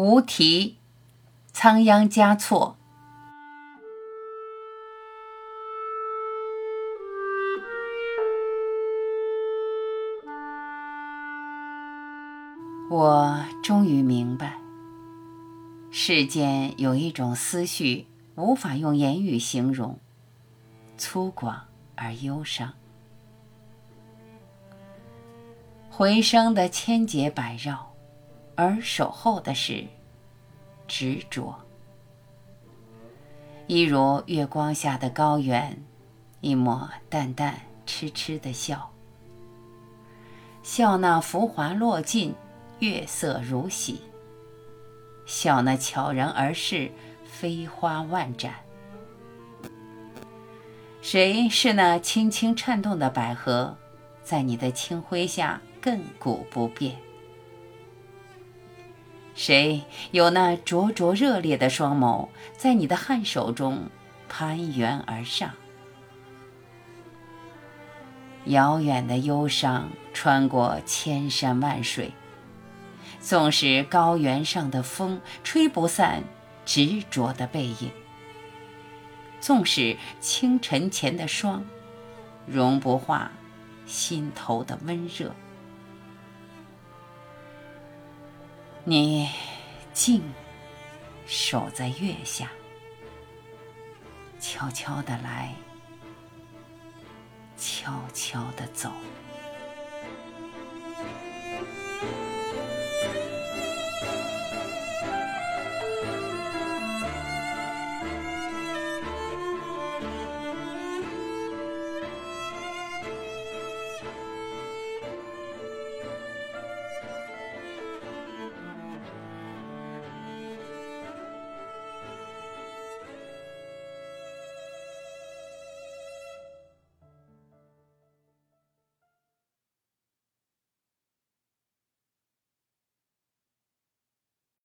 无题，仓央嘉措。我终于明白，世间有一种思绪无法用言语形容，粗犷而忧伤。回声的千结百绕，而守候的是执着。一如月光下的高原，一抹淡淡痴痴的笑，笑那浮华落尽。月色如洗，笑那悄然而逝，飞花万盏。谁是那轻轻颤动的百合，在你的清辉下亘古不变？谁有那灼灼热烈的双眸，在你的汗手中攀援而上？遥远的忧伤穿过千山万水。纵使高原上的风吹不散执着的背影，纵使清晨前的霜融不化心头的温热，你静守在月下，悄悄的来，悄悄的走。